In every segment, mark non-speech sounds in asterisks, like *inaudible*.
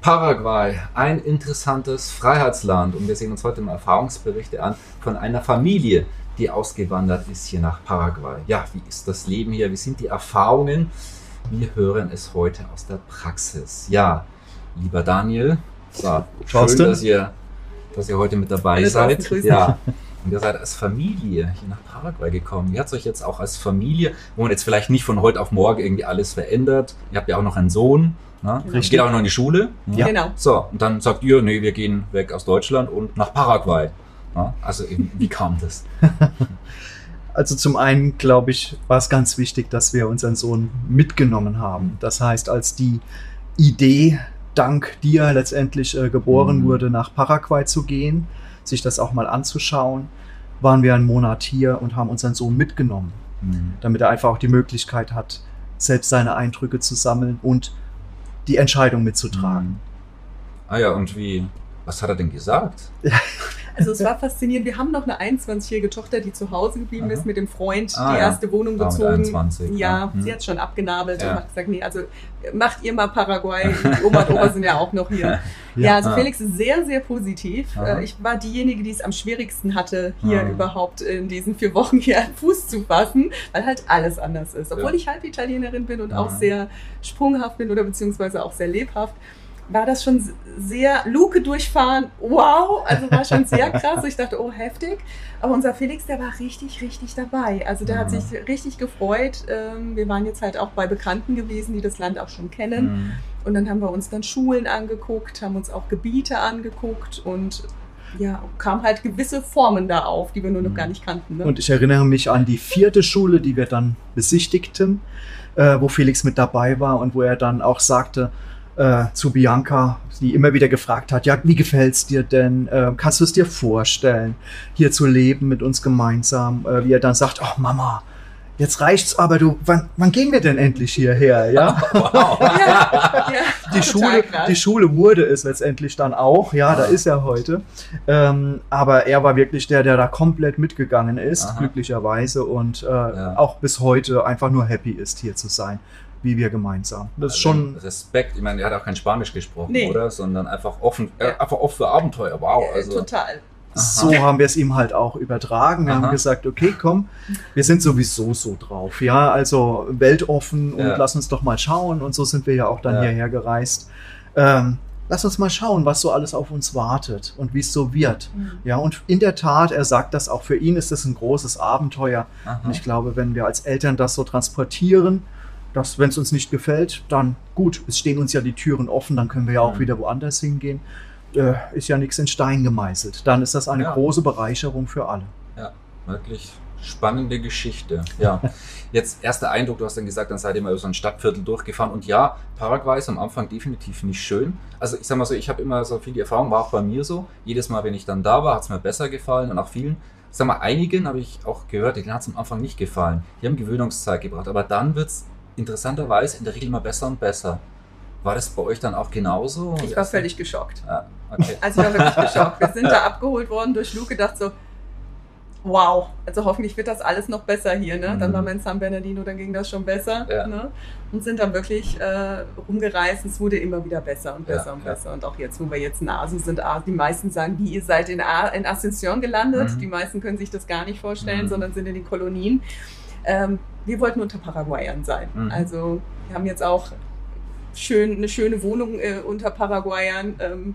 Paraguay, ein interessantes Freiheitsland. Und wir sehen uns heute mal Erfahrungsberichte an von einer Familie, die ausgewandert ist hier nach Paraguay. Ja, wie ist das Leben hier? Wie sind die Erfahrungen? Wir hören es heute aus der Praxis. Ja, lieber Daniel, so, schön, dass ihr, dass ihr heute mit dabei Alles seid. Ja. Und ihr seid als Familie hier nach Paraguay gekommen. Wie hat es euch jetzt auch als Familie, wo man jetzt vielleicht nicht von heute auf morgen irgendwie alles verändert? Ihr habt ja auch noch einen Sohn. Ne? Genau. Geht auch noch in die Schule. Ja. Genau. So, und dann sagt ihr, nee, wir gehen weg aus Deutschland und nach Paraguay. Ne? Also wie kam das? *laughs* Also zum einen, glaube ich, war es ganz wichtig, dass wir unseren Sohn mitgenommen haben. Das heißt, als die Idee dank dir letztendlich äh, geboren mhm. wurde, nach Paraguay zu gehen, sich das auch mal anzuschauen, waren wir einen Monat hier und haben unseren Sohn mitgenommen, mhm. damit er einfach auch die Möglichkeit hat, selbst seine Eindrücke zu sammeln und die Entscheidung mitzutragen. Mhm. Ah ja, und wie, was hat er denn gesagt? *laughs* Also es war faszinierend. Wir haben noch eine 21-jährige Tochter, die zu Hause geblieben Aha. ist, mit dem Freund ah, die erste ja. Wohnung bezogen. 21, ja, ja. Hm. sie hat schon abgenabelt ja. und hat gesagt, nee, also macht ihr mal Paraguay. Die Oma und Opa sind ja auch noch hier. *laughs* Ja, also Felix ist sehr, sehr positiv. Aha. Ich war diejenige, die es am schwierigsten hatte, hier Aha. überhaupt in diesen vier Wochen hier *laughs* Fuß zu fassen, weil halt alles anders ist. Obwohl ich halb Italienerin bin und auch sehr sprunghaft bin oder beziehungsweise auch sehr lebhaft war das schon sehr Luke durchfahren. Wow, also war schon sehr *laughs* krass. Ich dachte, oh, heftig. Aber unser Felix, der war richtig, richtig dabei. Also der ja. hat sich richtig gefreut. Ähm, wir waren jetzt halt auch bei Bekannten gewesen, die das Land auch schon kennen. Mhm. Und dann haben wir uns dann Schulen angeguckt, haben uns auch Gebiete angeguckt und ja, kam halt gewisse Formen da auf, die wir nur noch mhm. gar nicht kannten. Ne? Und ich erinnere mich an die vierte Schule, die wir dann besichtigten, äh, wo Felix mit dabei war und wo er dann auch sagte, äh, zu Bianca, die immer wieder gefragt hat, ja, wie gefällt's dir denn? Äh, kannst du es dir vorstellen, hier zu leben mit uns gemeinsam? Äh, wie er dann sagt, oh Mama, jetzt reicht's aber, du, wann, wann gehen wir denn endlich hierher? Ja? *laughs* Wow. ja, ja die, Schule, die Schule wurde es letztendlich dann auch, ja, da ist er heute. Ähm, aber er war wirklich der, der da komplett mitgegangen ist, Aha. glücklicherweise, und äh, ja. auch bis heute einfach nur happy ist, hier zu sein wie wir gemeinsam. Das ist also schon. Respekt, ich meine, er hat auch kein Spanisch gesprochen, nee. oder? Sondern einfach offen, äh, einfach offen für Abenteuer. Wow. Also. Total. So haben wir es ihm halt auch übertragen. Wir Aha. haben gesagt, okay, komm, wir sind sowieso so drauf. Ja, also weltoffen und ja. lass uns doch mal schauen. Und so sind wir ja auch dann ja. hierher gereist. Ähm, lass uns mal schauen, was so alles auf uns wartet und wie es so wird. Mhm. Ja, und in der Tat, er sagt das auch, für ihn ist das ein großes Abenteuer. Aha. Und ich glaube, wenn wir als Eltern das so transportieren, dass, wenn es uns nicht gefällt, dann gut, es stehen uns ja die Türen offen, dann können wir ja auch mhm. wieder woanders hingehen. Äh, ist ja nichts in Stein gemeißelt. Dann ist das eine ja. große Bereicherung für alle. Ja, wirklich spannende Geschichte. Ja, *laughs* jetzt erster Eindruck, du hast dann gesagt, dann seid ihr mal über so ein Stadtviertel durchgefahren und ja, Paraguay ist am Anfang definitiv nicht schön. Also ich sag mal so, ich habe immer so viel die Erfahrung, war auch bei mir so. Jedes Mal, wenn ich dann da war, hat es mir besser gefallen und auch vielen. Ich sag mal, einigen habe ich auch gehört, denen hat es am Anfang nicht gefallen. Die haben Gewöhnungszeit gebracht, aber dann wird es interessanterweise in der Regel immer besser und besser. War das bei euch dann auch genauso? Ich war völlig geschockt. Ah, okay. Also ich war wirklich *laughs* geschockt. Wir sind da abgeholt worden durch Luke, gedacht so, wow, also hoffentlich wird das alles noch besser hier. Ne? Dann mhm. waren wir in San Bernardino, dann ging das schon besser. Ja. Ne? Und sind dann wirklich äh, rumgereist. Es wurde immer wieder besser und besser ja, und besser. Und auch jetzt, wo wir jetzt Nasen sind, die meisten sagen, wie ihr seid in, A in Ascension gelandet. Mhm. Die meisten können sich das gar nicht vorstellen, mhm. sondern sind in den Kolonien. Ähm, wir wollten unter Paraguayern sein. Mhm. Also wir haben jetzt auch schön, eine schöne Wohnung äh, unter Paraguayern. Ähm,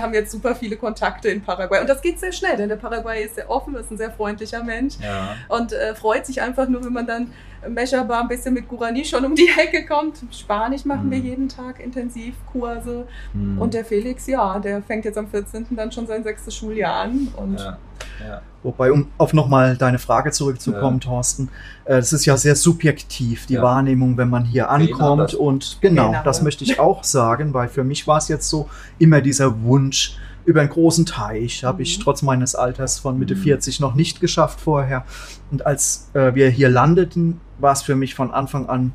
haben jetzt super viele Kontakte in Paraguay. Und das geht sehr schnell, denn der Paraguay ist sehr offen, ist ein sehr freundlicher Mensch ja. und äh, freut sich einfach nur, wenn man dann Mescherbar ein bisschen mit Gurani schon um die Ecke kommt. Spanisch machen mhm. wir jeden Tag Intensivkurse. Mhm. Und der Felix, ja, der fängt jetzt am 14. dann schon sein sechstes Schuljahr an. Und ja. Ja. Wobei, um auf nochmal deine Frage zurückzukommen, ja. Thorsten, äh, das ist ja sehr subjektiv, die ja. Wahrnehmung, wenn man hier ankommt. Und genau, genau, das möchte ich auch sagen, weil für mich war es jetzt so immer dieser Wunsch, über einen großen Teich. Habe ich Mhm. trotz meines Alters von Mitte Mhm. 40 noch nicht geschafft vorher. Und als äh, wir hier landeten, war es für mich von Anfang an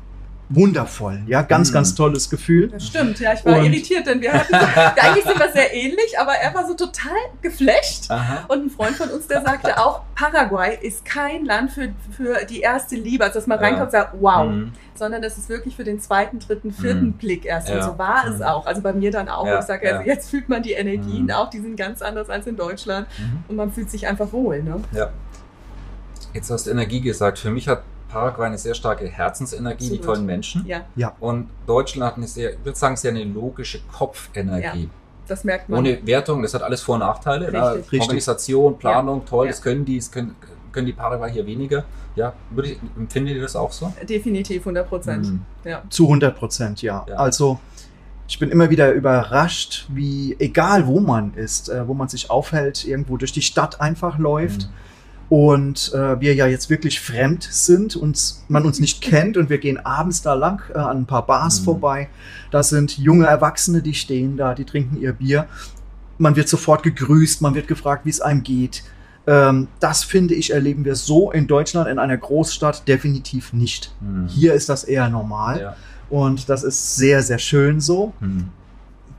wundervoll. Ja, ganz, Mhm. ganz tolles Gefühl. Das stimmt, ja, ich war Und- irritiert, denn wir hatten, *laughs* eigentlich sind wir sehr ähnlich, aber er war so total geflasht. Aha. Und ein Freund von uns, der sagte auch, Paraguay ist kein Land für, für die erste Liebe, also dass man Ja. reinkommt und sagt, wow, Mhm. sondern das ist wirklich für den zweiten, dritten, vierten Mhm. Blick erst. Ja. Und so war es Mhm. auch. Also bei mir dann auch. Ja, Ich sage, ja. also jetzt fühlt man die Energien Mhm. auch, die sind ganz anders als in Deutschland. Mhm. Und man fühlt sich einfach wohl. Ne? Ja. Jetzt hast du Energie gesagt. Für mich hat Paraguay eine sehr starke Herzensenergie, die Absolut. tollen Menschen. Ja, Und Deutschland hat eine sehr, ich würde sagen, sehr eine logische Kopfenergie. das merkt man. Ohne Wertung, das hat alles Vor- und Nachteile. Richtig. Ja, Richtig. Organisation, Planung, toll, Ja. das können die, das können, können die Paraguay hier weniger. Ja, ich, empfindet ihr das auch so? Definitiv 100 Prozent. Mhm. Ja. Zu 100 Prozent, ja. Ja. Also ich bin immer wieder überrascht, wie egal wo man ist, äh, wo man sich aufhält, irgendwo durch die Stadt einfach läuft. Mhm. Und äh, wir ja jetzt wirklich fremd sind und man uns nicht kennt und wir gehen abends da lang äh, an ein paar Bars Mhm. vorbei. Da sind junge Erwachsene, die stehen da, die trinken ihr Bier. Man wird sofort gegrüßt, man wird gefragt, wie es einem geht. Ähm, das finde ich, erleben wir so in Deutschland, in einer Großstadt, definitiv nicht. Mhm. Hier ist das eher normal Ja. und das ist sehr, sehr schön so. Mhm.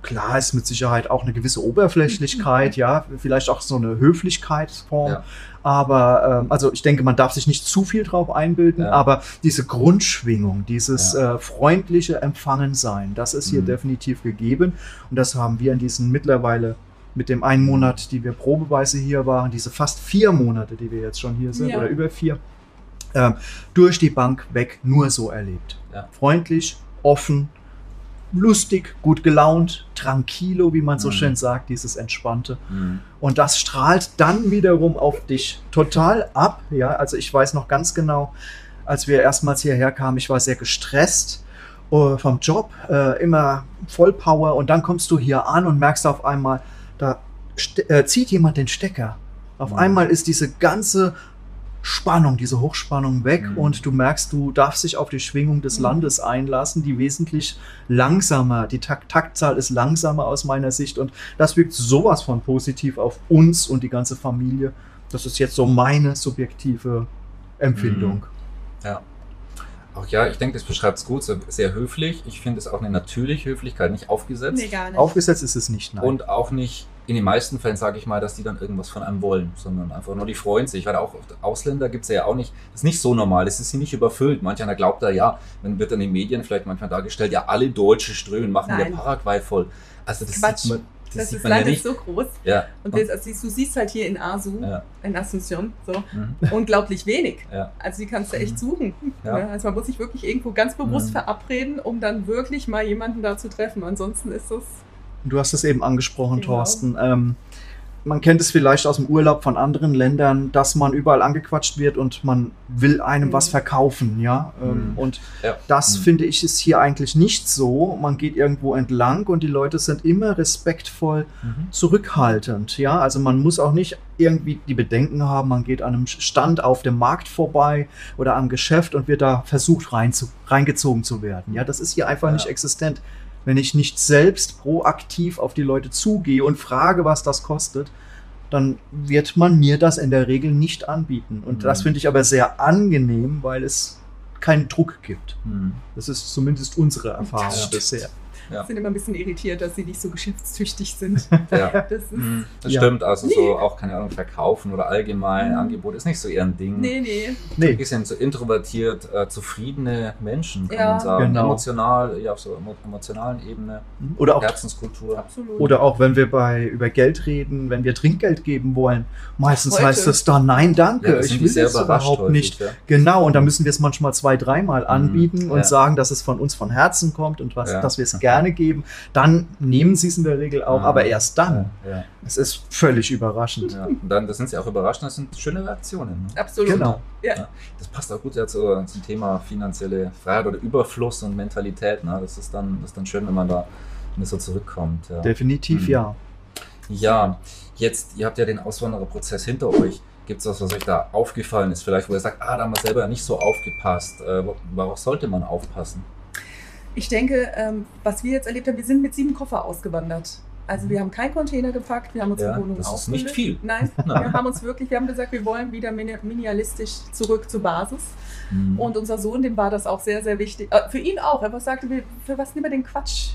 Klar ist mit Sicherheit auch eine gewisse Oberflächlichkeit, ja, vielleicht auch so eine Höflichkeitsform. Ja. Aber ähm, also ich denke, man darf sich nicht zu viel drauf einbilden, Ja. aber diese Grundschwingung, dieses Ja. äh, freundliche Empfangensein, das ist hier Mhm. definitiv gegeben. Und das haben wir in diesen mittlerweile mit dem einen Monat, die wir probeweise hier waren, diese fast vier Monate, die wir jetzt schon hier sind, Ja. oder über vier, ähm, durch die Bank weg nur so erlebt. Freundlich, offen, lustig, gut gelaunt, tranquilo, wie man so Mhm. schön sagt, dieses Entspannte. Mhm. Und das strahlt dann wiederum auf dich total ab. Ja, also ich weiß noch ganz genau, als wir erstmals hierher kamen, ich war sehr gestresst äh, vom Job, äh, immer voll Power und dann kommst du hier an und merkst auf einmal, da äh, zieht jemand den Stecker. Auf Mhm. einmal ist diese ganze Spannung, diese Hochspannung weg Mhm. und du merkst, du darfst dich auf die Schwingung des Mhm. Landes einlassen, die wesentlich langsamer, die Takt Taktzahl ist langsamer aus meiner Sicht und das wirkt sowas von positiv auf uns und die ganze Familie. Das ist jetzt so meine subjektive Empfindung. Ja. Auch ja, ich denke, das beschreibt es gut, sehr höflich. Ich finde es auch eine natürliche Höflichkeit, nicht aufgesetzt. Nee, gar nicht. Aufgesetzt ist es nicht, nein. Und auch nicht, in den meisten Fällen sage ich mal, dass die dann irgendwas von einem wollen, sondern einfach nur, die freuen sich. Weil auch Ausländer gibt es ja auch nicht, das ist nicht so normal, das ist hier nicht überfüllt. Manch einer glaubt da, ja, dann wird dann in den Medien vielleicht manchmal dargestellt, ja, alle Deutsche strömen, machen Nein. der Paraguay voll. Also das Quatsch. sieht man, das das ist man ja ist nicht. so groß. Ja. Und wir, also, du siehst halt hier in Asu, Ja. in Asunción, so Mhm. unglaublich wenig. Ja. Also die kannst du echt Mhm. suchen. Also man muss sich wirklich irgendwo ganz bewusst Mhm. verabreden, um dann wirklich mal jemanden da zu treffen. Ansonsten ist das Du hast es eben angesprochen, Genau. Thorsten. Ähm, man kennt es vielleicht aus dem Urlaub von anderen Ländern, dass man überall angequatscht wird und man will einem Mhm. was verkaufen, ja. Ähm, Mhm. Und Ja. das Mhm. finde ich ist hier eigentlich nicht so. Man geht irgendwo entlang und die Leute sind immer respektvoll Mhm. zurückhaltend, ja. Also man muss auch nicht irgendwie die Bedenken haben, man geht an einem Stand auf dem Markt vorbei oder am Geschäft und wird da versucht rein zu, reingezogen zu werden. Ja, das ist hier einfach Ja. nicht existent. Wenn ich nicht selbst proaktiv auf die Leute zugehe und frage, was das kostet, dann wird man mir das in der Regel nicht anbieten. Und Mhm. das finde ich aber sehr angenehm, weil es keinen Druck gibt. Mhm. Das ist zumindest unsere Erfahrung bisher. Ja. sind immer ein bisschen irritiert, dass sie nicht so geschäftstüchtig sind. *laughs* Ja. Das ist, Mhm, Das Ja. stimmt, also Nee. so auch, keine Ahnung, verkaufen oder allgemein Mhm. Angebot ist nicht so ein Ding. nee, nee. Nee, Die sind so introvertiert, äh, zufriedene Menschen, kann Ja. man sagen. Genau. Emotional, ja, auf so emo emotionalen Ebene, oder auch Herzenskultur. Absolut. Oder auch wenn wir bei über Geld reden, wenn wir Trinkgeld geben wollen, meistens Heute. heißt es dann nein, danke, ich will das überrascht überhaupt häufig, nicht. Ja. Genau, und da müssen wir es manchmal zwei, dreimal anbieten und ja. sagen, dass es von uns von Herzen kommt und was, Ja. dass wir es gerne geben. Dann nehmen sie es in der Regel auch, Mhm. aber erst dann. Ja, Es ist völlig überraschend. ja. Und dann das sind sie auch überrascht, das sind schöne Reaktionen. Ne? Absolut. Genau. Ja. Das passt auch gut ja zu, zum Thema finanzielle Freiheit oder Überfluss und Mentalität. Ne? Das, ist dann, das ist dann schön, wenn man da wenn so zurückkommt. Ja. Definitiv Mhm. ja. Ja, jetzt, ihr habt ja den Auswandererprozess hinter euch. Gibt es was, was euch da aufgefallen ist? Vielleicht, wo ihr sagt, ah, da haben wir selber nicht so aufgepasst. Äh, wo- worauf sollte man aufpassen? Ich denke, ähm, was wir jetzt erlebt haben, wir sind mit sieben Koffer ausgewandert. Also wir haben keinen Container gepackt, wir haben unsere ja, Wohnung Das ist nicht viel. *laughs* Nein, wir haben uns wirklich, wir haben gesagt, wir wollen wieder mini- minimalistisch zurück zur Basis. Mhm. Und unser Sohn, dem war das auch sehr, sehr wichtig. Äh, für ihn auch. Er sagte, wir- für was nehmen wir den Quatsch?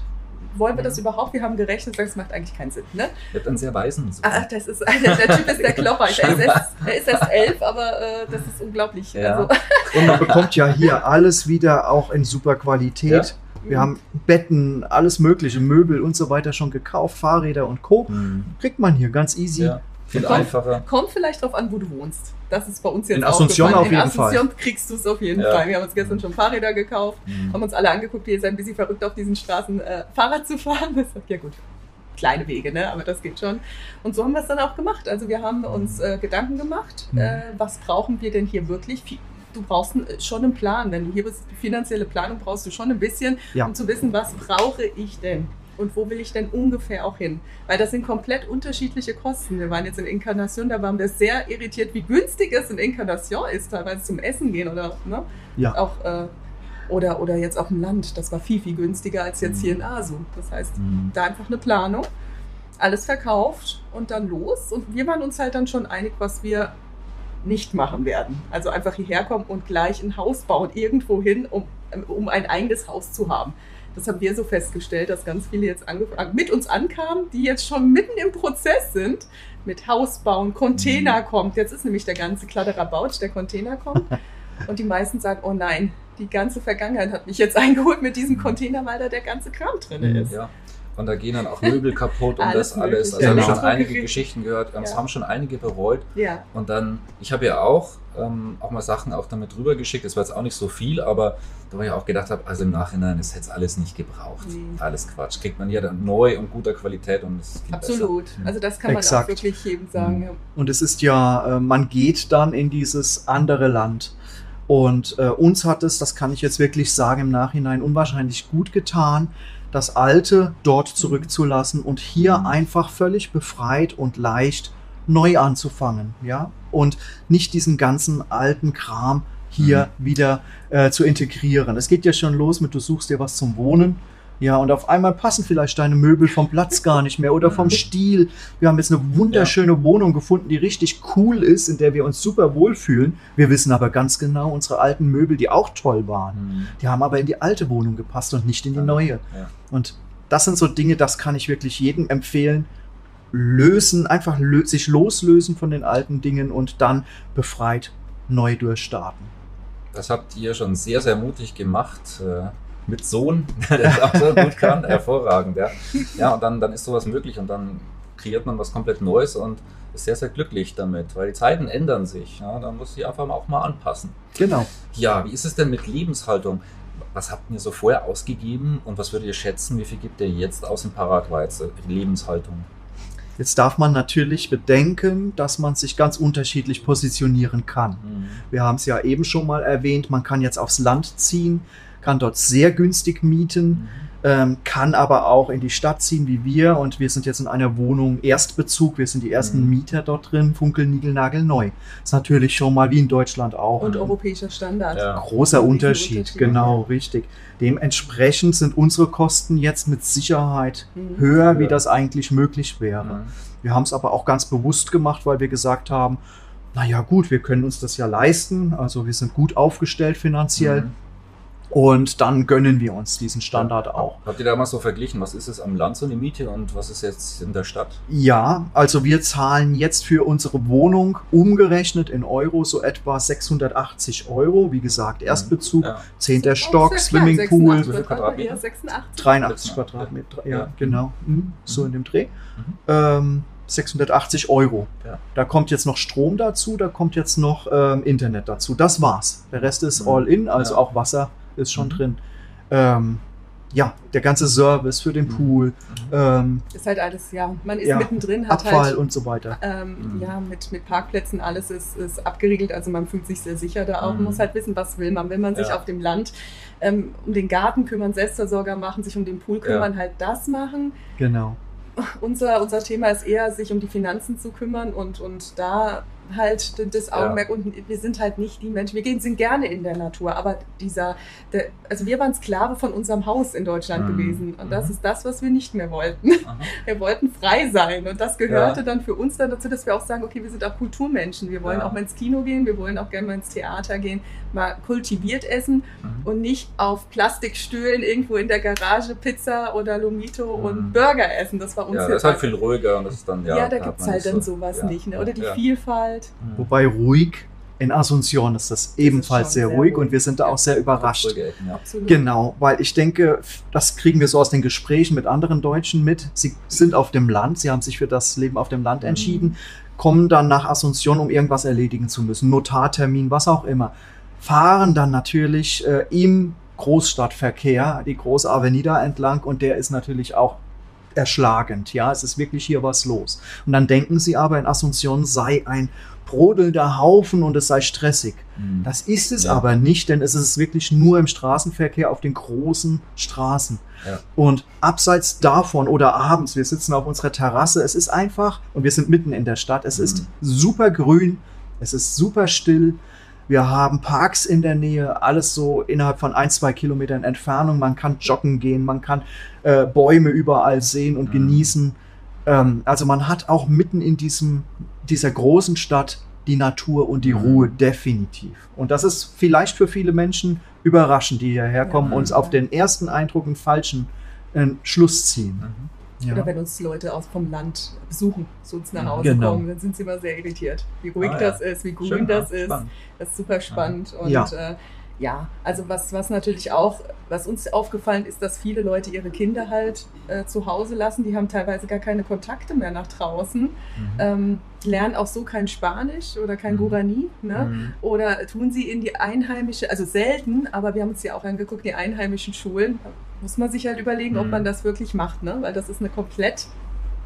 Wollen wir das überhaupt? Wir haben gerechnet, das macht eigentlich keinen Sinn. Ne? Habt einen sehr weisen Sohn. Ah, das ist, der, *laughs* der Typ ist der Klopper. Er ist erst, er ist erst elf, aber äh, das ist unglaublich. Ja. Also, Und man bekommt ja hier alles wieder auch in super Qualität. Wir haben Betten, alles mögliche, Möbel und so weiter schon gekauft, Fahrräder und Co. Mhm. Kriegt man hier ganz easy. Ja, viel Kommt- einfacher. Kommt vielleicht drauf an, wo du wohnst. Das ist bei uns jetzt In Asunción aufgefallen. auf jeden In Asunción kriegst du es auf jeden Ja. Fall. Wir haben uns gestern schon Fahrräder gekauft, Mhm. haben uns alle angeguckt, wie ihr seid ein bisschen verrückt auf diesen Straßen äh, Fahrrad zu fahren. Das sagt, ja gut, kleine Wege, ne? aber das geht schon. Und so haben wir es dann auch gemacht. Also wir haben uns äh, Gedanken gemacht, Mhm. äh, was brauchen wir denn hier wirklich? Du brauchst einen- schon einen Plan. Wenn du hier bist, finanzielle Planung brauchst du schon ein bisschen, Ja. um zu wissen, was brauche ich denn? Und wo will ich denn ungefähr auch hin? Weil das sind komplett unterschiedliche Kosten. Wir waren jetzt in Incarnation, da waren wir sehr irritiert, wie günstig es in Incarnation ist, teilweise zum Essen gehen oder ne? Ja. auch äh, oder, oder jetzt auf dem Land. Das war viel, viel günstiger als jetzt hier in Asu. Das heißt, Mhm. da einfach eine Planung, alles verkauft und dann los. Und wir waren uns halt dann schon einig, was wir nicht machen werden. Also einfach hierher kommen und gleich ein Haus bauen, irgendwo hin, um, um ein eigenes Haus zu haben. Das haben wir so festgestellt, dass ganz viele jetzt mit uns ankamen, die jetzt schon mitten im Prozess sind, mit Haus bauen, Container kommt. Jetzt ist nämlich der ganze Kladderabautsch, der Container kommt. *laughs* Und die meisten sagen, oh nein, die ganze Vergangenheit hat mich jetzt *laughs* eingeholt mit diesem Container, weil da der ganze Kram drin Mhm. ist. Ja. Und da gehen dann auch Möbel kaputt und Alles das alles. Also haben Genau. schon einige. Geschichten gehört. Es Ja. haben schon einige bereut. Ja. Und dann, ich habe ja auch, ähm, auch mal Sachen auch damit rübergeschickt. Das war jetzt auch nicht so viel, aber da war ich auch gedacht habe, also im Nachhinein ist jetzt alles nicht gebraucht. Nee. Alles Quatsch. Kriegt man ja dann neu und guter Qualität und es ist Absolut. Besser. Mhm. Also das kann man Exakt. auch wirklich jedem sagen. ja. Und es ist ja, äh, man geht dann in dieses andere Land. Und äh, uns hat es, das kann ich jetzt wirklich sagen, im Nachhinein unwahrscheinlich gut getan, das Alte dort zurückzulassen und hier Mhm. einfach völlig befreit und leicht neu anzufangen, ja, und nicht diesen ganzen alten Kram hier wieder äh, zu integrieren. Es geht ja schon los mit, du suchst dir was zum Wohnen, ja, und auf einmal passen vielleicht deine Möbel vom Platz gar nicht mehr oder vom. Stil. Wir haben jetzt eine wunderschöne Wohnung gefunden, die richtig cool ist, in der wir uns super wohlfühlen. Wir wissen aber ganz genau, unsere alten Möbel, die auch toll waren, Mhm. die haben aber in die alte Wohnung gepasst und nicht in die Ja. neue. Ja. Und das sind so Dinge, das kann ich wirklich jedem empfehlen. Lösen, einfach lö sich loslösen von den alten Dingen und dann befreit neu durchstarten. Das habt ihr schon sehr, sehr mutig gemacht. Mit Sohn, *laughs* der das auch so gut kann. *laughs* Hervorragend, ja. Ja, und dann, dann ist sowas möglich und dann kreiert man was komplett Neues und ist sehr, sehr glücklich damit, weil die Zeiten ändern sich. Ja, dann muss ich einfach auch mal anpassen. Genau. Ja, wie ist es denn mit Lebenshaltung? Was habt ihr so vorher ausgegeben und was würdet ihr schätzen? Wie viel gibt ihr jetzt aus in Paraguay äh, Lebenshaltung? Jetzt darf man natürlich bedenken, dass man sich ganz unterschiedlich positionieren kann. Mhm. Wir haben es ja eben schon mal erwähnt, man kann jetzt aufs Land ziehen, kann dort sehr günstig mieten, ähm, kann aber auch in die Stadt ziehen wie wir und wir sind jetzt in einer Wohnung Erstbezug, wir sind die ersten Mhm. Mieter dort drin, funkelnigelnagelneu. Ist natürlich schon mal wie in Deutschland auch. Und Mhm. europäischer Standard. Ja. Großer Unterschied, Unterschied. genau, richtig. Dementsprechend sind unsere Kosten jetzt mit Sicherheit Mhm. höher, wie Ja. das eigentlich möglich wäre. Mhm. Wir haben es aber auch ganz bewusst gemacht, weil wir gesagt haben, naja gut, wir können uns das ja leisten, also wir sind gut aufgestellt finanziell Mhm. Und dann gönnen wir uns diesen Standard auch. Habt ihr da mal so verglichen, was ist es am Land so eine Miete und was ist jetzt in der Stadt? Ja, also wir zahlen jetzt für unsere Wohnung umgerechnet in Euro so etwa 680 Euro. Wie gesagt, Erstbezug, Ja. 10. Auch Stock, klein, Swimmingpool, 86 Wie viel Quadratmeter? Ja, 86. 83 Ja. Quadratmeter, ja, Ja. genau, mhm. so Mhm. in dem Dreh. Mhm. Ähm, 680 Euro. Ja. Da kommt jetzt noch Strom dazu, da kommt jetzt noch ähm, Internet dazu. Das war's. Der Rest ist Mhm. all in, also Ja. auch Wasser ist schon Mhm. drin. Ähm, ja, der ganze Service für den Mhm. Pool, ähm, Ist halt alles, ja, man ist Ja, mittendrin, hat Abfall halt und so weiter. ähm, Mhm. ja, mit, mit Parkplätzen, alles ist, ist abgeriegelt, also man fühlt sich sehr sicher da auch. Man Mhm. muss halt wissen, was will man. Will man sich Ja. auf dem Land ähm, um den Garten kümmern, Selbstversorger machen, sich um den Pool kümmern, halt das machen. Genau. Unser, unser Thema ist eher, sich um die Finanzen zu kümmern und, und da halt das Augenmerk ja. und wir sind halt nicht die Menschen, wir gehen, sind gerne in der Natur, aber dieser, der, also wir waren Sklave von unserem Haus in Deutschland mhm. gewesen und das mhm. ist das, was wir nicht mehr wollten. Aha. *laughs* Wir wollten frei sein und das gehörte ja. dann für uns dann dazu, dass wir auch sagen, okay, wir sind auch Kulturmenschen, wir wollen ja. auch mal ins Kino gehen, wir wollen auch gerne mal ins Theater gehen, mal kultiviert essen mhm. und nicht auf Plastikstühlen irgendwo in der Garage Pizza oder Lomito mhm. und Burger essen. Das war uns Ja, das ist halt viel ruhiger und das ist dann, ja. Ja, da gibt es halt dann so, sowas nicht, ne? oder die Vielfalt. Mhm. Wobei ruhig in Asunción ist das ebenfalls das sehr, sehr ruhig, ruhig und wir sind da auch sehr überrascht. Ja. Genau, weil ich denke, das kriegen wir so aus den Gesprächen mit anderen Deutschen mit. Sie sind auf dem Land, sie haben sich für das Leben auf dem Land mhm. entschieden, mhm. kommen dann nach Asunción, um irgendwas erledigen zu müssen, Notartermin, was auch immer. Fahren dann natürlich äh, im Großstadtverkehr, die große Avenida entlang und der ist natürlich auch erschlagend. Ja, es ist wirklich hier was los. Und dann denken sie aber, in Asunción sei ein brodelnder Haufen und es sei stressig. Mhm. Das ist es ja. aber nicht, denn es ist wirklich nur im Straßenverkehr auf den großen Straßen. Ja. Und abseits davon oder abends, wir sitzen auf unserer Terrasse, es ist einfach, und wir sind mitten in der Stadt, es mhm. ist super grün, es ist super still. Wir haben Parks in der Nähe, alles so innerhalb von ein, zwei Kilometern Entfernung. Man kann joggen gehen, man kann äh, Bäume überall sehen und mhm. genießen. Ähm, also man hat auch mitten in diesem, dieser großen Stadt die Natur und die mhm. Ruhe definitiv. Und das ist vielleicht für viele Menschen überraschend, die hierher kommen ja, und auf den ersten Eindruck einen falschen äh, Schluss ziehen. Mhm. Ja. Oder wenn uns Leute aus vom Land besuchen, zu uns nach Hause genau. kommen, dann sind sie immer sehr irritiert, wie ruhig ah, das ist, wie grün Schön, das ist. Spannend. Das ist super spannend. Und. Äh, ja, also was, was natürlich auch, was uns aufgefallen ist, dass viele Leute ihre Kinder halt äh, zu Hause lassen. Die haben teilweise gar keine Kontakte mehr nach draußen, mhm. ähm, lernen auch so kein Spanisch oder kein mhm. Gurani. Ne? Mhm. Oder tun sie in die einheimische, also selten, aber wir haben uns ja auch angeguckt, die einheimischen Schulen. Da muss man sich halt überlegen, ob man mhm. das wirklich macht, ne? weil das ist eine komplett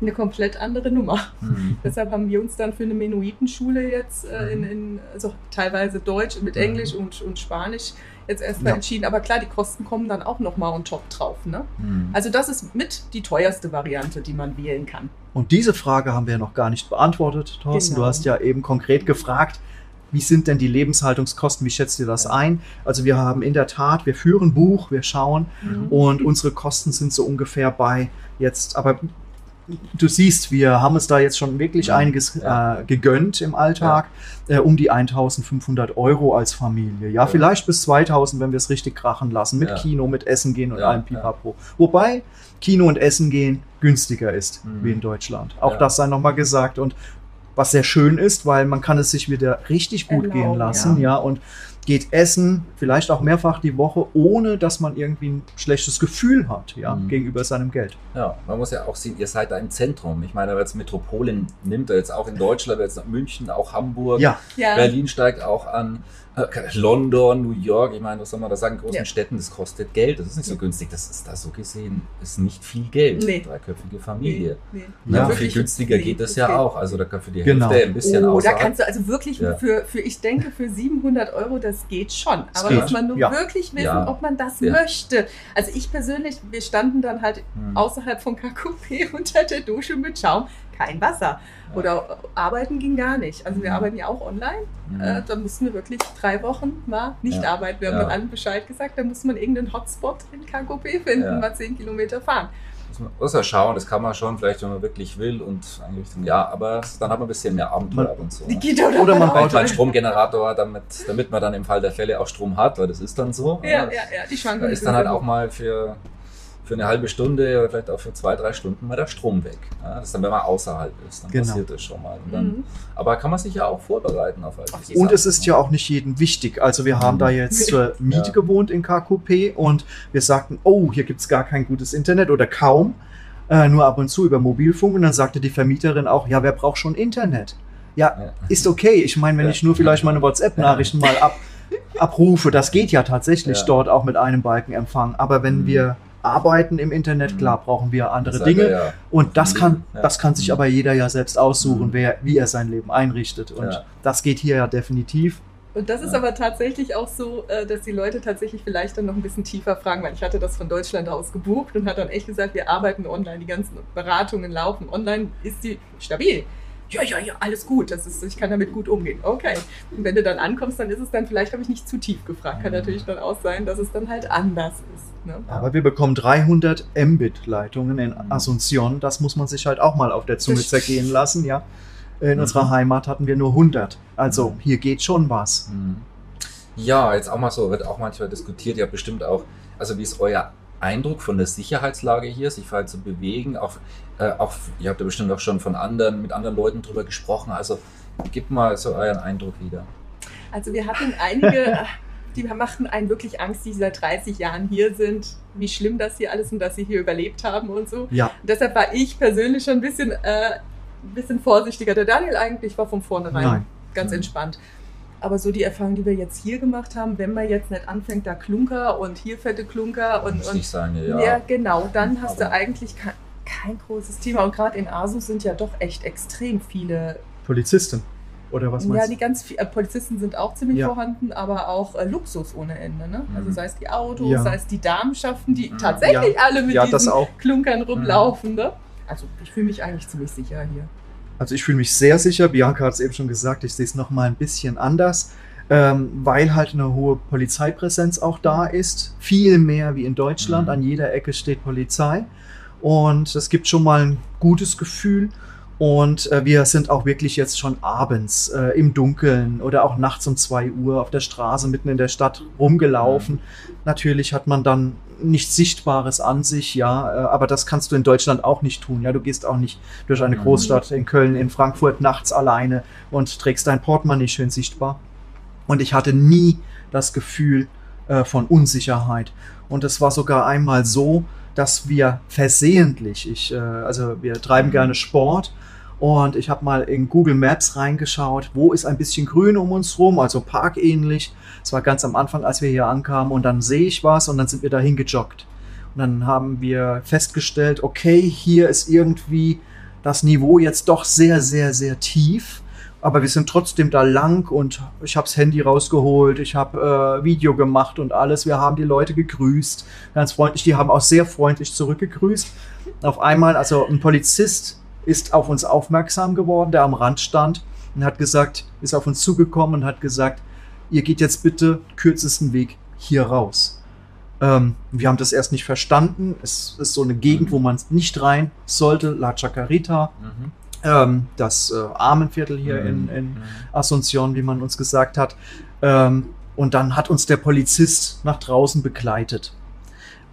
eine komplett andere Nummer. Mhm. *laughs* Deshalb haben wir uns dann für eine Menuitenschule jetzt äh, in, in, also teilweise Deutsch mit mhm. Englisch und, und Spanisch jetzt erstmal ja. entschieden. Aber klar, die Kosten kommen dann auch nochmal on top drauf. Ne? Mhm. Also das ist mit die teuerste Variante, die man wählen kann. Und diese Frage haben wir noch gar nicht beantwortet, Thorsten. Genau. Du hast ja eben konkret gefragt, wie sind denn die Lebenshaltungskosten? Wie schätzt ihr das ein? Also wir haben in der Tat, wir führen Buch, wir schauen mhm. und unsere Kosten sind so ungefähr bei jetzt, aber du siehst, wir haben uns da jetzt schon wirklich ja. einiges äh, gegönnt im Alltag, ja. äh, um die 1500 Euro als Familie. Ja, ja, vielleicht bis 2000, wenn wir es richtig krachen lassen, mit Kino, mit Essen gehen und allem Pipapo. Wobei Kino und Essen gehen günstiger ist, mhm. wie in Deutschland. Auch das sei nochmal gesagt und was sehr schön ist, weil man kann es sich wieder richtig gut Erlauben, gehen lassen, ja, und geht essen, vielleicht auch mehrfach die Woche, ohne dass man irgendwie ein schlechtes Gefühl hat ja, mhm. gegenüber seinem Geld. Ja, man muss ja auch sehen, ihr seid da im Zentrum. Ich meine, wenn jetzt Metropolen nimmt, jetzt auch in Deutschland, jetzt München, auch Hamburg, ja. Berlin steigt auch an. London, New York, ich meine, was soll man da sagen, großen ja. Städten, das kostet Geld, das ist nicht so günstig. Das ist da so gesehen, ist nicht viel Geld. Nee. Dreiköpfige Familie. Nee. Nee. Ja, viel günstiger nee, geht das ja auch. Also da kann für die genau. Hälfte ein bisschen oh, Da kannst du also wirklich ja. für, für, ich denke, für 700 Euro, das geht schon. Aber geht. muss man nur ja. wirklich wissen, ob man das möchte. Also ich persönlich, wir standen dann halt hm. außerhalb von KQP *laughs* unter der Dusche mit Schaum kein Wasser. Oder arbeiten ging gar nicht. Also wir mhm. arbeiten ja auch online. Mhm. Äh, da mussten wir wirklich drei Wochen mal nicht ja. arbeiten. Wir haben ja. dann allen Bescheid gesagt, da muss man irgendeinen Hotspot in KKP finden, ja. mal zehn Kilometer fahren. Muss man schauen, das kann man schon, vielleicht, wenn man wirklich will und eigentlich, ja, aber dann hat man ein bisschen mehr Abenteuer ab und so. Oder, oder man baut einen Stromgenerator, damit, damit man dann im Fall der Fälle auch Strom hat, weil das ist dann so. Ja, ja, ja, die Schwankungen. Da ist dann halt auch mal für für eine halbe Stunde oder vielleicht auch für zwei, drei Stunden mal der Strom weg. Ja, das ist dann, wenn man außerhalb ist, dann genau. passiert das schon mal. Dann, mhm. Aber kann man sich ja auch vorbereiten auf all diese Und Sachen, es ist ja auch nicht jedem wichtig. Also wir haben mhm. da jetzt *laughs* zur Miete ja. gewohnt in KQP und wir sagten, oh, hier gibt es gar kein gutes Internet oder kaum, äh, nur ab und zu über Mobilfunk. Und dann sagte die Vermieterin auch, ja, wer braucht schon Internet? Ja, ja. ist okay. Ich meine, wenn ich nur vielleicht meine WhatsApp-Nachrichten mal ab, abrufe, das geht ja tatsächlich dort auch mit einem Balkenempfang. Aber wenn mhm. wir arbeiten im Internet. Klar mhm. brauchen wir andere Dinge. Er, ja. Und das kann, ja. das kann sich mhm. aber jeder ja selbst aussuchen, mhm. wer, wie er sein Leben einrichtet. Und ja. das geht hier ja definitiv. Und das ist aber tatsächlich auch so, äh, dass die Leute tatsächlich vielleicht dann noch ein bisschen tiefer fragen, weil ich hatte das von Deutschland aus gebucht und hat dann echt gesagt, wir arbeiten online, die ganzen Beratungen laufen online, ist die stabil. Ja, ja, ja, alles gut, das ist, ich kann damit gut umgehen. Okay. Und wenn du dann ankommst, dann ist es dann, vielleicht habe ich nicht zu tief gefragt, kann natürlich dann auch sein, dass es dann halt anders ist. Ne? Aber wir bekommen 300 Mbit-Leitungen in mhm. Asunción, das muss man sich halt auch mal auf der Zunge zergehen lassen, ja. In mhm. unserer Heimat hatten wir nur 100. Also hier geht schon was. Mhm. Ja, jetzt auch mal so, wird auch manchmal diskutiert, ja bestimmt auch, also wie ist euer Eindruck von der Sicherheitslage hier, sich frei zu bewegen. Auch, äh, auch, ihr habt ja bestimmt auch schon von anderen, mit anderen Leuten drüber gesprochen. Also gib mal so euren Eindruck wieder. Also wir hatten einige, *laughs* die machten einen wirklich Angst, die seit 30 Jahren hier sind, wie schlimm das hier alles und dass sie hier überlebt haben und so. Ja. Und deshalb war ich persönlich schon ein bisschen, äh, ein bisschen vorsichtiger. Der Daniel eigentlich war von vornherein Nein. ganz entspannt. Aber so die Erfahrung, die wir jetzt hier gemacht haben, wenn man jetzt nicht anfängt, da Klunker und hier fette Klunker und. Muss und nicht sein, ja. ja, genau, dann hast Aber du eigentlich kein, kein großes Thema. Und gerade in Asus sind ja doch echt extrem viele Polizisten. Oder was meinst du? Ja, die ganz viel, äh, Polizisten sind auch ziemlich ja. vorhanden, aber auch äh, Luxus ohne Ende. Ne? Also mhm. sei es die Autos, ja. sei es die Damenschaften, die mhm. tatsächlich ja. alle mit diesen Klunkern rumlaufen. Mhm. Ne? Also ich fühle mich eigentlich ziemlich sicher hier. Also ich fühle mich sehr sicher. Bianca hat es eben schon gesagt, ich sehe es nochmal ein bisschen anders, ähm, weil halt eine hohe Polizeipräsenz auch da ist. Viel mehr wie in Deutschland. Mhm. An jeder Ecke steht Polizei. Und es gibt schon mal ein gutes Gefühl. Und äh, wir sind auch wirklich jetzt schon abends äh, im Dunkeln oder auch nachts um zwei Uhr auf der Straße mitten in der Stadt rumgelaufen. Mhm. Natürlich hat man dann nichts Sichtbares an sich, ja, äh, aber das kannst du in Deutschland auch nicht tun. Ja, du gehst auch nicht durch eine mhm. Großstadt in Köln, in Frankfurt nachts alleine und trägst dein Portemonnaie schön sichtbar. Und ich hatte nie das Gefühl äh, von Unsicherheit. Und es war sogar einmal so, dass wir versehentlich, ich, äh, also wir treiben mhm. gerne Sport und ich habe mal in Google Maps reingeschaut, wo ist ein bisschen grün um uns rum, also parkähnlich. Es war ganz am Anfang, als wir hier ankamen und dann sehe ich was und dann sind wir dahin gejoggt. Und dann haben wir festgestellt, okay, hier ist irgendwie das Niveau jetzt doch sehr, sehr, sehr tief. Aber wir sind trotzdem da lang und ich habe das Handy rausgeholt, ich habe äh, Video gemacht und alles. Wir haben die Leute gegrüßt, ganz freundlich. Die haben auch sehr freundlich zurückgegrüßt. Auf einmal, also ein Polizist ist auf uns aufmerksam geworden, der am Rand stand und hat gesagt, ist auf uns zugekommen und hat gesagt, ihr geht jetzt bitte kürzesten Weg hier raus. Ähm, wir haben das erst nicht verstanden. Es ist so eine Gegend, wo man nicht rein sollte, La Chacarita. Mhm. Ähm, das äh, Armenviertel hier mhm. in, in mhm. Asunción, wie man uns gesagt hat. Ähm, und dann hat uns der Polizist nach draußen begleitet.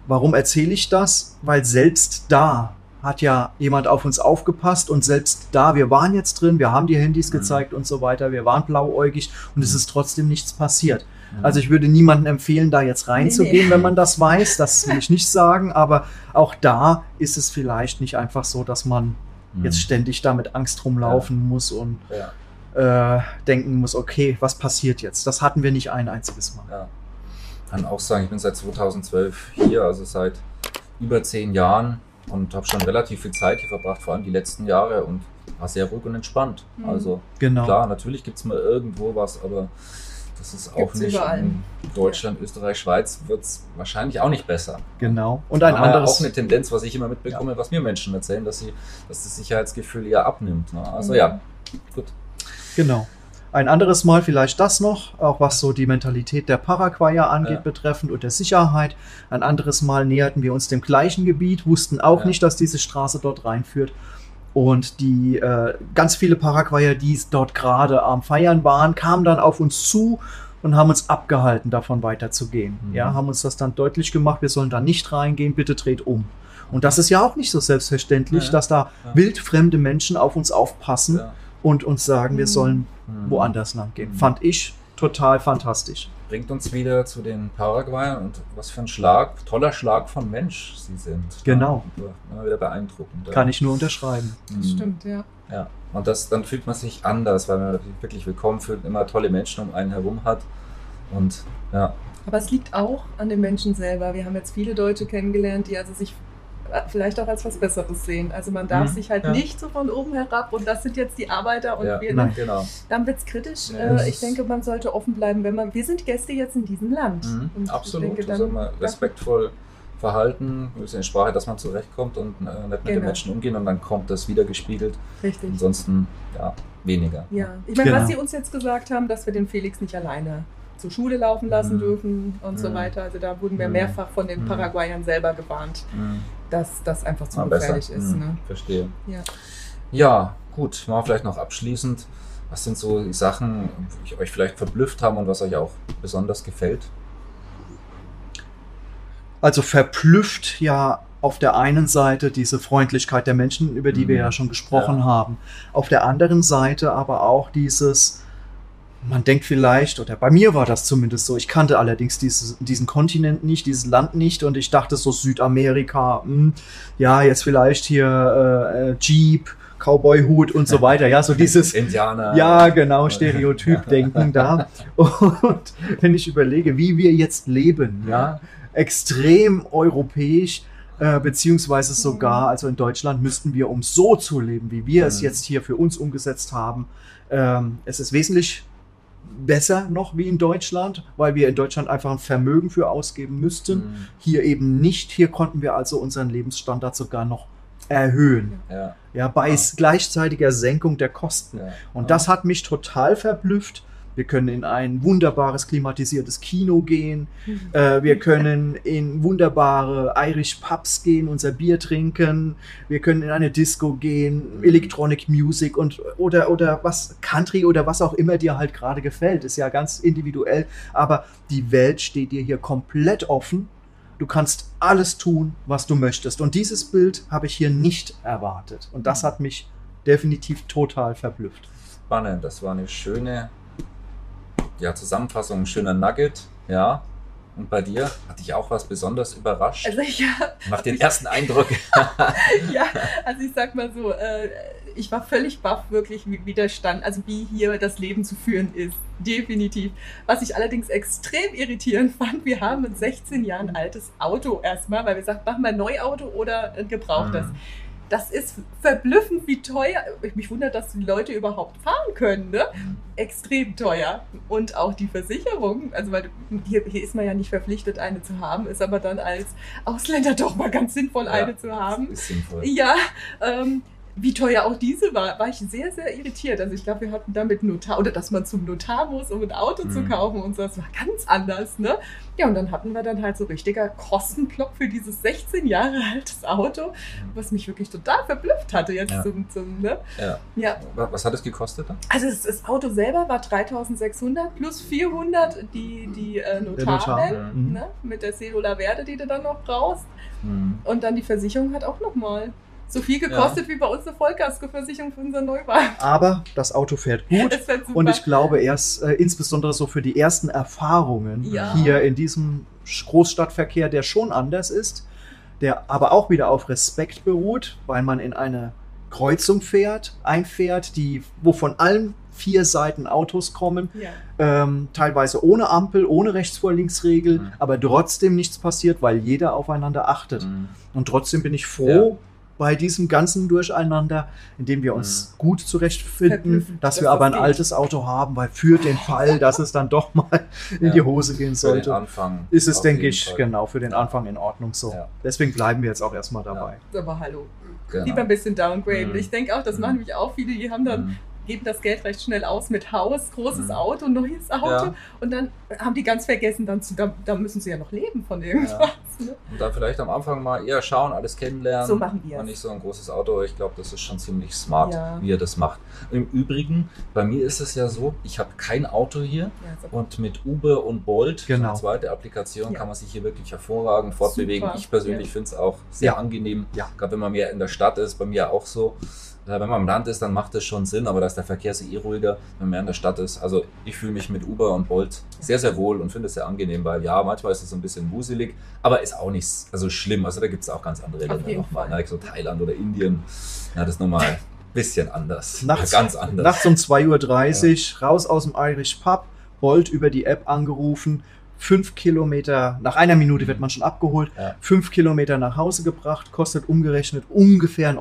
Warum erzähle ich das? Weil selbst da hat ja jemand auf uns aufgepasst und selbst da, wir waren jetzt drin, wir haben die Handys mhm. gezeigt und so weiter, wir waren blauäugig und es mhm. ist trotzdem nichts passiert. Mhm. Also ich würde niemandem empfehlen, da jetzt reinzugehen, nee, nee. wenn man das weiß, das *laughs* will ich nicht sagen, aber auch da ist es vielleicht nicht einfach so, dass man mhm. jetzt ständig da mit Angst rumlaufen ja. muss und ja. äh, denken muss, okay, was passiert jetzt? Das hatten wir nicht ein einziges Mal. Ja. Kann auch sagen, ich bin seit 2012 hier, also seit über zehn Jahren und habe schon relativ viel Zeit hier verbracht, vor allem die letzten Jahre und war sehr ruhig und entspannt. Mhm. Also genau. klar, natürlich gibt es mal irgendwo was, aber das ist auch Gibt's nicht überall. in Deutschland, Österreich, Schweiz wird es wahrscheinlich auch nicht besser. Genau. Und ein aber anderes. auch eine Tendenz, was ich immer mitbekomme, ja. was mir Menschen erzählen, dass sie, dass das Sicherheitsgefühl eher abnimmt. Ne? Also mhm. ja, gut. Genau. Ein anderes Mal vielleicht das noch, auch was so die Mentalität der Paraguayer angeht, ja. betreffend und der Sicherheit. Ein anderes Mal näherten wir uns dem gleichen Gebiet, wussten auch ja. nicht, dass diese Straße dort reinführt. Und die äh, ganz viele Paraguayer, die dort gerade am Feiern waren, kamen dann auf uns zu und haben uns abgehalten, davon weiterzugehen. Mhm. Ja, haben uns das dann deutlich gemacht, wir sollen da nicht reingehen, bitte dreht um. Und das ist ja auch nicht so selbstverständlich, ja. dass da wildfremde Menschen auf uns aufpassen und uns sagen, wir mhm. sollen mhm. woanders lang gehen. Mhm. Fand ich total fantastisch. Bringt uns wieder zu den Paraguayern und was für ein Schlag, toller Schlag von Mensch sie sind. Genau. Ja, wieder beeindruckend. Kann ich nur unterschreiben. Das mhm. stimmt, ja. Ja, und das, dann fühlt man sich anders, weil man sich wirklich willkommen fühlt, immer tolle Menschen um einen herum hat. Und ja. Aber es liegt auch an den Menschen selber. Wir haben jetzt viele Deutsche kennengelernt, die also sich vielleicht auch als was Besseres sehen. Also man darf mhm, sich halt ja. nicht so von oben herab und das sind jetzt die Arbeiter und ja, wir, nein, genau. dann wird es kritisch. Ja, äh, ich denke, man sollte offen bleiben, wenn man, wir sind Gäste jetzt in diesem Land. Mhm, absolut, denke, dann, also respektvoll verhalten, ein bisschen Sprache, dass man zurechtkommt und äh, nicht mit genau. den Menschen umgehen und dann kommt das wieder gespiegelt. Richtig. Ansonsten, ja, weniger. Ja, ich meine, genau. was Sie uns jetzt gesagt haben, dass wir den Felix nicht alleine zur Schule laufen lassen mhm. dürfen und mhm. so weiter. Also da wurden wir mhm. mehrfach von den mhm. Paraguayern selber gewarnt, mhm. dass das einfach zu gefährlich ist. Mhm. Ne? Verstehe. Ja. ja, gut. Machen wir vielleicht noch abschließend. Was sind so die Sachen, die euch vielleicht verblüfft haben und was euch auch besonders gefällt? Also verblüfft ja auf der einen Seite diese Freundlichkeit der Menschen, über die mhm. wir ja schon gesprochen ja. haben. Auf der anderen Seite aber auch dieses, man denkt vielleicht, oder bei mir war das zumindest so, ich kannte allerdings dieses, diesen Kontinent nicht, dieses Land nicht und ich dachte so Südamerika, mh, hm, ja, jetzt vielleicht hier äh, äh Jeep, Cowboy-Hut und so *laughs* weiter. Ja, so dieses Indianer. Ja, genau, Stereotyp-Denken *laughs* da. Und wenn ich überlege, wie wir jetzt leben, ja, extrem europäisch, äh, beziehungsweise sogar, also in Deutschland müssten wir, um so zu leben, wie wir es mhm. jetzt hier für uns umgesetzt haben, ähm, es ist wesentlich besser noch wie in Deutschland, weil wir in Deutschland einfach ein Vermögen für ausgeben müssten. Mhm. Hier eben nicht. Hier konnten wir also unseren Lebensstandard sogar noch erhöhen. Ja, ja bei ja. gleichzeitiger Senkung der Kosten. Ja. Und das hat mich total verblüfft. Wir können in ein wunderbares klimatisiertes Kino gehen. Äh, wir können in wunderbare Irish Pubs gehen, unser Bier trinken. Wir können in eine Disco gehen. Electronic Music und oder oder was Country oder was auch immer dir halt gerade gefällt. Ist ja ganz individuell. Aber die Welt steht dir hier komplett offen Du kannst alles tun, was du möchtest. Und dieses Bild habe ich hier nicht erwartet. Und das hat mich definitiv total verblüfft. Spannend, das war eine schöne ja, Zusammenfassung, ein schöner Nugget. Ja, und bei dir? Hat dich auch was besonders überrascht? Also ich ja, Mach den ersten Eindruck. *laughs* ja, also ich sag mal so, äh, ich war völlig baff, wirklich wie Widerstand, also wie hier das Leben zu führen ist. Definitiv. Was ich allerdings extrem irritierend fand, wir haben ein 16 Jahre altes Auto erstmal, weil wir sagten, machen wir ein Neuauto oder ein gebrauchtes. Mhm das ist verblüffend, wie teuer. Mich wundert, dass die Leute überhaupt fahren können. Ne? Extrem teuer. Und auch die Versicherung. Also, weil hier, hier, ist man ja nicht verpflichtet, eine zu haben, ist aber dann als Ausländer doch mal ganz sinnvoll, ja, eine zu haben. Ist sinnvoll. Ja, ähm, wie teuer auch diese war, war ich sehr, sehr irritiert. Also ich glaube, wir hatten damit Notar, oder dass man zum Notar muss, um ein Auto mhm. zu kaufen und so. Das war ganz anders, ne? Ja, und dann hatten wir dann halt so richtiger Kostenblock für dieses 16 Jahre altes Auto, was mich wirklich total verblüfft hatte jetzt ja. zum, zum ne? Ja. ja. Was hat es gekostet dann? Also das, das Auto selber war 3600 plus 400 die, die äh, Notarwelt, mhm. ne? Mit der Cedula Verde, die du dann noch brauchst. Mhm. Und dann die Versicherung hat auch nochmal so viel gekostet ja. wie bei uns eine Vollkaskoversicherung für unseren Neuwagen. Aber das Auto fährt gut. *laughs* Fährt und ich glaube, erst äh, insbesondere so für die ersten Erfahrungen ja. hier in diesem Großstadtverkehr, der schon anders ist, der aber auch wieder auf Respekt beruht, weil man in eine Kreuzung fährt, einfährt, die, wo von allen vier Seiten Autos kommen, ja. ähm, teilweise ohne Ampel, ohne Rechts vor Links Regel, mhm. aber trotzdem nichts passiert, weil jeder aufeinander achtet. Mhm. Und trotzdem bin ich froh, bei diesem ganzen Durcheinander, in dem wir uns mhm. gut zurechtfinden, dass das wir aber ein geht. altes Auto haben, weil für den Fall, dass es dann doch mal in ja. die Hose gehen sollte, ist es, denke ich, Fall. genau für den Anfang in Ordnung so. Ja. Deswegen bleiben wir jetzt auch erstmal dabei. Ja. Aber hallo. Genau. Lieber ein bisschen downgraden. Mhm. Ich denke auch, das mhm. machen nämlich auch viele, die haben dann mhm geben das Geld recht schnell aus mit Haus, großes mhm. Auto, neues Auto. Ja. Und dann haben die ganz vergessen, dann zu, da, da müssen sie ja noch leben von irgendwas. Ja. Ne? Und dann vielleicht am Anfang mal eher schauen, alles kennenlernen. So machen wir Und nicht so ein großes Auto. Ich glaube, das ist schon ziemlich smart, ja. wie er das macht. Im Übrigen, bei mir ist es ja so, ich habe kein Auto hier und mit Uber und Bolt, genau. eine zweite Applikation, kann man sich hier wirklich hervorragend fortbewegen. Super. Ich persönlich finde es auch sehr angenehm. Ja. Gerade wenn man mehr in der Stadt ist, bei mir auch so. Wenn man im Land ist, dann macht das schon Sinn, aber da ist der Verkehr eh ruhiger, wenn man mehr in der Stadt ist. Also ich fühle mich mit Uber und Bolt sehr, sehr wohl und finde es sehr angenehm, weil ja, manchmal ist es so ein bisschen wuselig, aber ist auch nicht also schlimm. Also da gibt es auch ganz andere Länder nochmal, ne? so Thailand oder Indien. Ja, das ist nochmal ein bisschen anders. Nachts, ja, ganz anders. Nachts um 2.30 Uhr, ja. raus aus dem Irish Pub, Bolt über die App angerufen, fünf Kilometer, nach einer Minute wird man schon abgeholt, ja. fünf Kilometer nach Hause gebracht, kostet umgerechnet ungefähr 1,20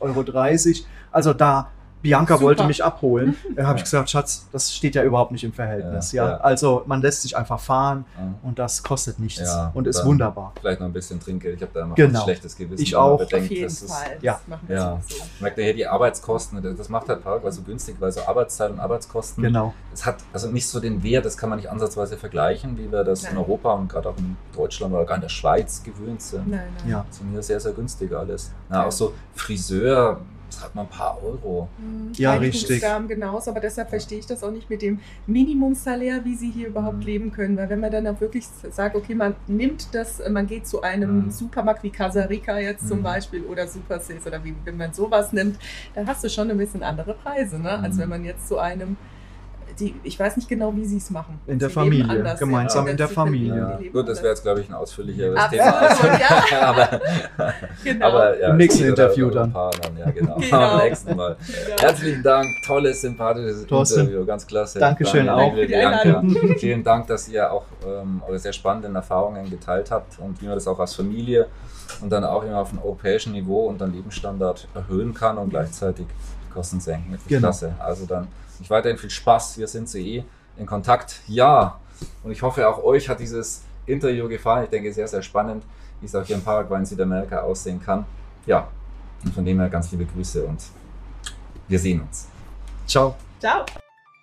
Euro, 1,30 Euro. Also da Bianca Super. wollte mich abholen. *laughs* Da habe ich gesagt, Schatz, das steht ja überhaupt nicht im Verhältnis. Ja, ja. ja. Also man lässt sich einfach fahren ja. und das kostet nichts ja, und ist wunderbar. Vielleicht noch ein bisschen Trinkgeld. Ich habe da immer genau. ein schlechtes Gewissen. Ich auch. Bedenkt, Auf jeden Fall. Ist, ja. ja. So. Merkt ihr hier die Arbeitskosten, das macht halt Paraguay so günstig, weil so Arbeitszeit und Arbeitskosten. Genau. Es hat also nicht so den Wert, das kann man nicht ansatzweise vergleichen, wie wir das nein. in Europa und gerade auch in Deutschland oder gar in der Schweiz gewöhnt sind. Nein, nein. Ja. Das sind hier sehr, sehr günstig alles. Na, auch so Friseur, das hat man ein paar Euro. Mhm. Ja, richtig. genauso, aber deshalb verstehe ich das auch nicht mit dem Minimumsalär, wie sie hier überhaupt mhm. leben können. Weil wenn man dann auch wirklich sagt, okay, man nimmt das, man geht zu einem mhm. Supermarkt wie Casa Rica jetzt zum mhm. Beispiel oder Super Sales oder wie, wenn man sowas nimmt, dann hast du schon ein bisschen andere Preise, ne? als mhm. wenn man jetzt zu einem die, ich weiß nicht genau, wie sie es machen. In der sie Familie, anders, gemeinsam ja. in der Familie. Ja. Gut, das wäre jetzt, glaube ich, ein ausführlicheres Absolut, Thema. Ja. *laughs* *laughs* aber, genau. aber ja, im nächsten Interview dann. dann. Ja, genau. *laughs* genau. Am nächsten Mal. Herzlichen Dank, tolles, sympathisches Thorsten. Interview, ganz klasse. Dankeschön Daniel, auch. Vielen Dank, dass ihr auch ähm, eure sehr spannenden Erfahrungen geteilt habt und wie man das auch als Familie und dann auch immer auf einem europäischen Niveau und dann Lebensstandard erhöhen kann und gleichzeitig Kosten senken. Genau. Klasse. Also dann ich weiterhin viel Spaß. Wir sind so eh in Kontakt. Ja, und ich hoffe, auch euch hat dieses Interview gefallen. Ich denke, sehr, sehr spannend, wie es auch hier in Paraguay in Südamerika aussehen kann. Ja, und von dem her ganz liebe Grüße und wir sehen uns. Ciao. Ciao.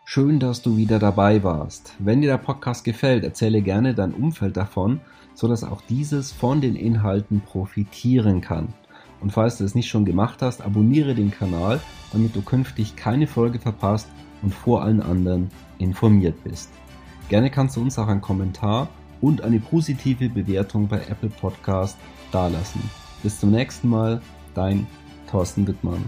Schön, dass du wieder dabei warst. Wenn dir der Podcast gefällt, erzähle gerne dein Umfeld davon, sodass auch dieses von den Inhalten profitieren kann. Und falls du es nicht schon gemacht hast, abonniere den Kanal, damit du künftig keine Folge verpasst und vor allen anderen informiert bist. Gerne kannst du uns auch einen Kommentar und eine positive Bewertung bei Apple Podcast dalassen. Bis zum nächsten Mal, dein Thorsten Wittmann.